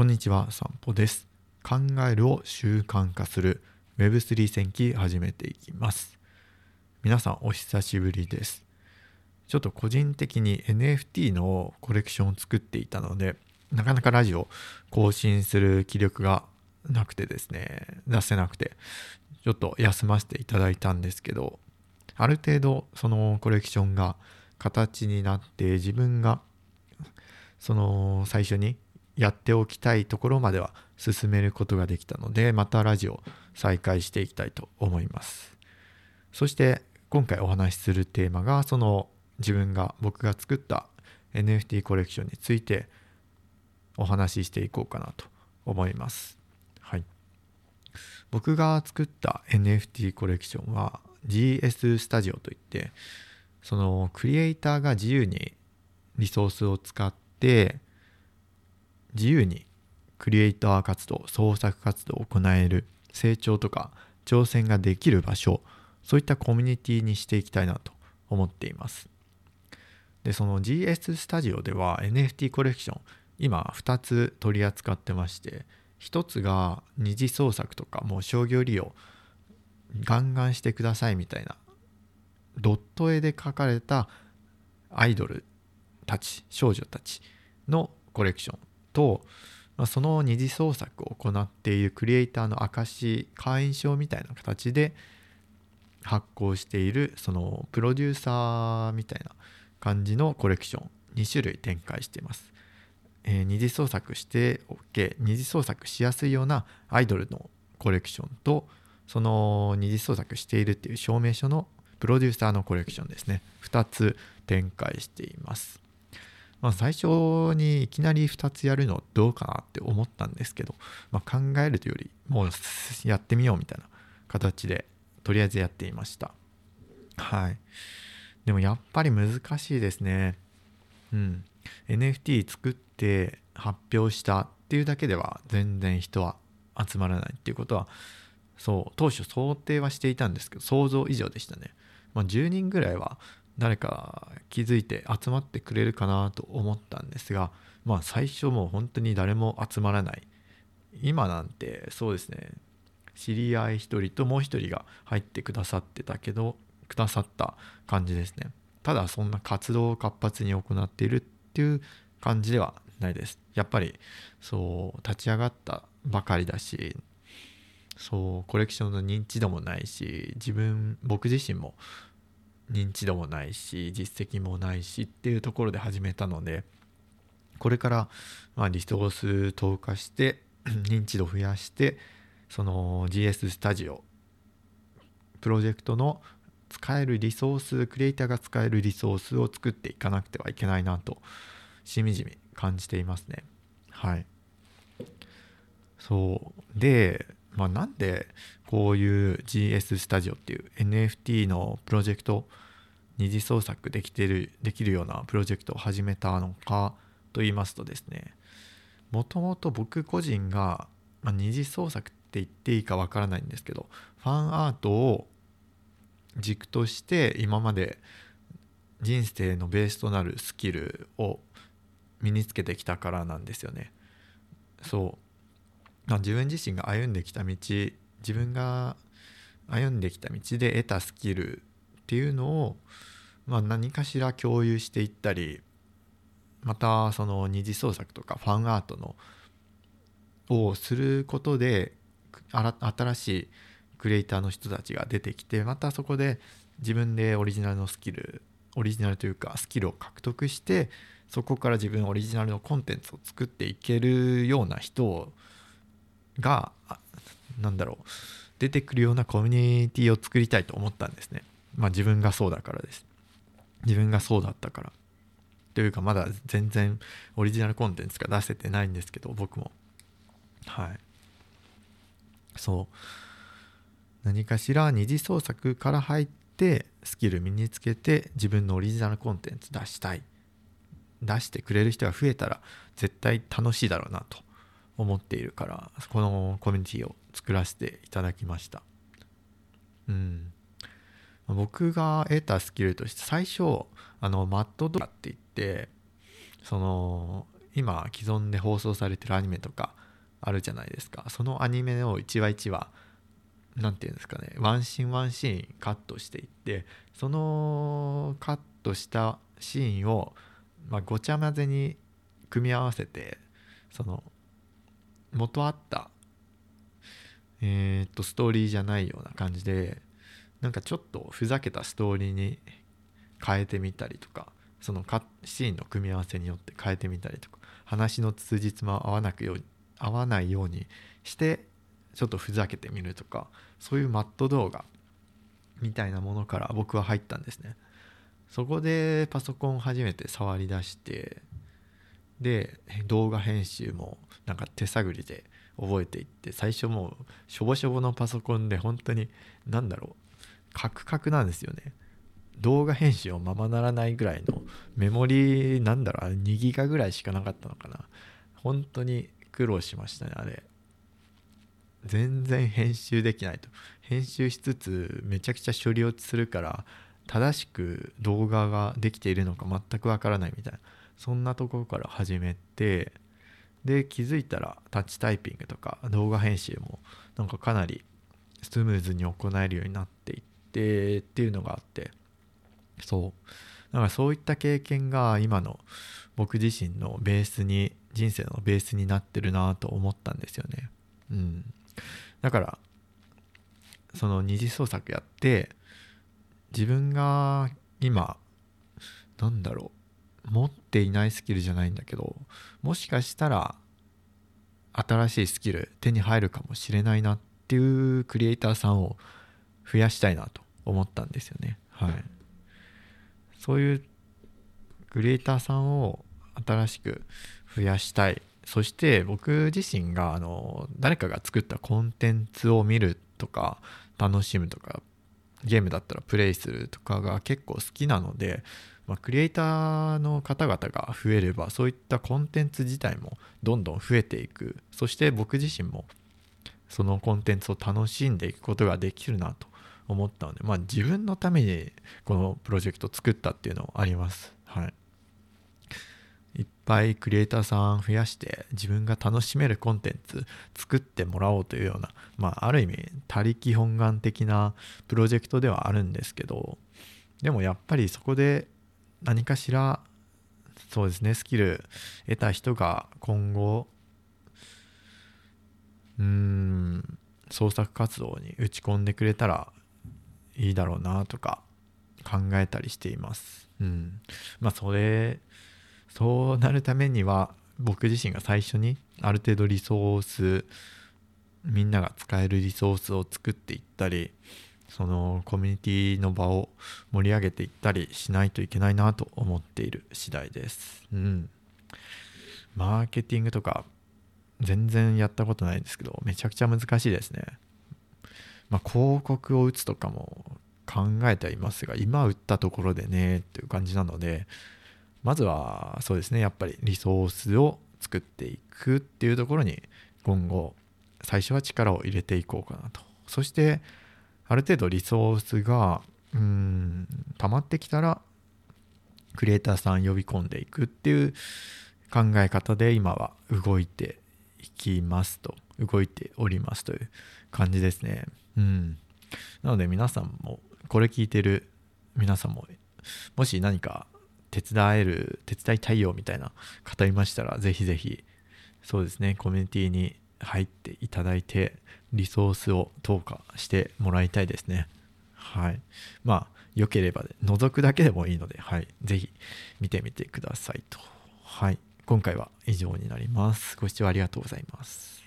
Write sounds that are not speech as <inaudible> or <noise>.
こんにちは、散歩です。考えるを習慣化する Web3 戦記始めていきます。皆さんお久しぶりです。ちょっと個人的に NFT のコレクションを作っていたので、なかなかラジオ更新する気力がなくてですね、出せなくて、ちょっと休ませていただいたんですけど、ある程度そのコレクションが形になって自分がその最初にやっておきたいところまでは進めることができたのでまたラジオ再開していきたいと思います。そして今回お話しするテーマがその自分が僕が作った NFT コレクションについてお話ししていこうかなと思います。はい。僕が作った NFT コレクションは GS スタジオといってそのクリエイターが自由にリソースを使って自由にクリエイター活動創作活動を行える成長とか挑戦ができる場所そういったコミュニティにしていきたいなと思っています。でその GS スタジオでは NFT コレクション今2つ取り扱ってまして1つが二次創作とかもう商業利用ガンガンしてくださいみたいなドット絵で描かれたアイドルたち少女たちのコレクションと、まあ、その二次創作を行っているクリエイターの証会員証みたいな形で発行しているそのプロデューサーみたいな感じのコレクション2種類展開しています。えー、二次創作して OK 二次創作しやすいようなアイドルのコレクションとその二次創作しているっていう証明書のプロデューサーのコレクションですね。2つ展開しています、まあ、最初にいきなり2つやるのどうかなって思ったんですけど、まあ、考えるというよりもうやってみようみたいな形でとりあえずやっていました。はい。でもやっぱり難しいですね。うん。NFT 作って発表したっていうだけでは全然人は集まらないっていうことはそう当初想定はしていたんですけど想像以上でしたね、まあ、10人ぐらいは誰か気づいて集まってくれるかなと思ったんですがまあ最初もう本当に誰も集まらない。今なんてそうですね。知り合い1人ともう1人が入ってくださってたけどくださった感じですね。ただそんな活動を活発に行っているっていう感じではないです。やっぱりそう立ち上がったばかりだしそうコレクションの認知度もないし自分僕自身も認知度もないし実績もないしっていうところで始めたのでこれからまあリソース投下して <clears throat> 認知度増やしてその GS スタジオプロジェクトの使えるリソースクリエイターが使えるリソースを作っていかなくてはいけないなとしみじみ感じていますね。はい。そう。でまあ、なんでこういう GS スタジオっていう NFT のプロジェクト二次創作できてるできるようなプロジェクトを始めたのかと言いますとですねもともと僕個人が、まあ、二次創作って言っていいかわからないんですけどファンアートを軸として今まで人生のベースとなるスキルを身につけてきたからなんですよね。そう自分自身が歩んできた道自分が歩んできた道で得たスキルっていうのを、まあ、何かしら共有していったりまたその二次創作とかファンアートのをすることで新しいクリエイターの人たちが出てきてまたそこで自分でオリジナルのスキルオリジナルというかスキルを獲得してそこから自分オリジナルのコンテンツを作っていけるような人をがなんだろう出てくるようなコミュニティを作りたいと思ったんですね。まあ自分がそうだからです。自分がそうだったから。というかまだ全然オリジナルコンテンツが出せてないんですけど僕も。はい。そう。何かしら二次創作から入ってスキル身につけて自分のオリジナルコンテンツ出したい。出してくれる人が増えたら絶対楽しいだろうなと思っているからこのコミュニティを作らせていただきました。うん。僕が得たスキルとして最初あのマットドラって言ってその今既存で放送されてるアニメとかあるじゃないですか。そのアニメを1話1話何て言うんですかねワンシーンワンシーンカットしていってそのカットしたシーンを、まあ、ごちゃ混ぜに組み合わせてその元あったえ、っとストーリーじゃないような感じでなんかちょっとふざけたストーリーに変えてみたりとかそのシーンの組み合わせによって変えてみたりとか話の通じつま合わなくよ合わないようにしてちょっとふざけてみるとかそういうマット動画みたいなものから僕は入ったんですね。そこでパソコン初めて触り出してで動画編集もなんか手探りで覚えていって最初もうしょぼしょぼのパソコンで本当に何だろうカクカクなんですよね。動画編集をままならないぐらいのメモリなんだろう。2ギガぐらいしかなかったのかな。本当に苦労しましたねあれ。全然編集できないと。編集しつつめちゃくちゃ処理落ちするから正しく動画ができているのか全くわからないみたいな。そんなところから始めてで気づいたらタッチタイピングとか動画編集もなんかかなりスムーズに行えるようになっていってっていうのがあって。そう。だからそういった経験が今の僕自身のベースに人生のベースになってるなと思ったんですよね。うん。だからその二次創作やって自分が今なんだろう。持っていないスキルじゃないんだけどもしかしたら新しいスキル手に入るかもしれないなっていうクリエイターさんを増やしたいなと思ったんですよね。はい。そういうクリエイターさんを新しく増やしたい。そして僕自身があの誰かが作ったコンテンツを見るとか楽しむとかゲームだったらプレイするとかが結構好きなので、まあ、クリエイターの方々が増えればそういったコンテンツ自体もどんどん増えていくそして僕自身もそのコンテンツを楽しんでいくことができるなと思ったので、まあ、自分のためにこのプロジェクトを作ったっていうのもあります。はいいっぱいクリエイターさん増やして自分が楽しめるコンテンツ作ってもらおうというような、まあ、ある意味他力本願的なプロジェクトではあるんですけどでもやっぱりそこで何かしらそうですねスキル得た人が今後うん創作活動に打ち込んでくれたらいいだろうなとか考えたりしています。うん、まあそれそうなるためには僕自身が最初にある程度リソースみんなが使えるリソースを作っていったりそのコミュニティの場を盛り上げていったりしないといけないなと思っている次第です。うん。マーケティングとか全然やったことないんですけどめちゃくちゃ難しいですね。まあ、広告を打つとかも考えてはいますが今打ったところでねっていう感じなのでまずはそうですねやっぱりリソースを作っていくっていうところに今後最初は力を入れていこうかなとそしてある程度リソースがうーん溜まってきたらクリエイターさん呼び込んでいくっていう考え方で今は動いていきますと動いておりますという感じですね。うん。なので皆さんもこれ聞いてる皆さんももし何か手伝える手伝いたいよみたいな方いましたらぜひぜひそうですねコミュニティに入っていただいてリソースを投下してもらいたいですね。はい。まあ良ければ覗くだけでもいいのではい。ぜひ見てみてくださいと。はい。今回は以上になります。ご視聴ありがとうございます。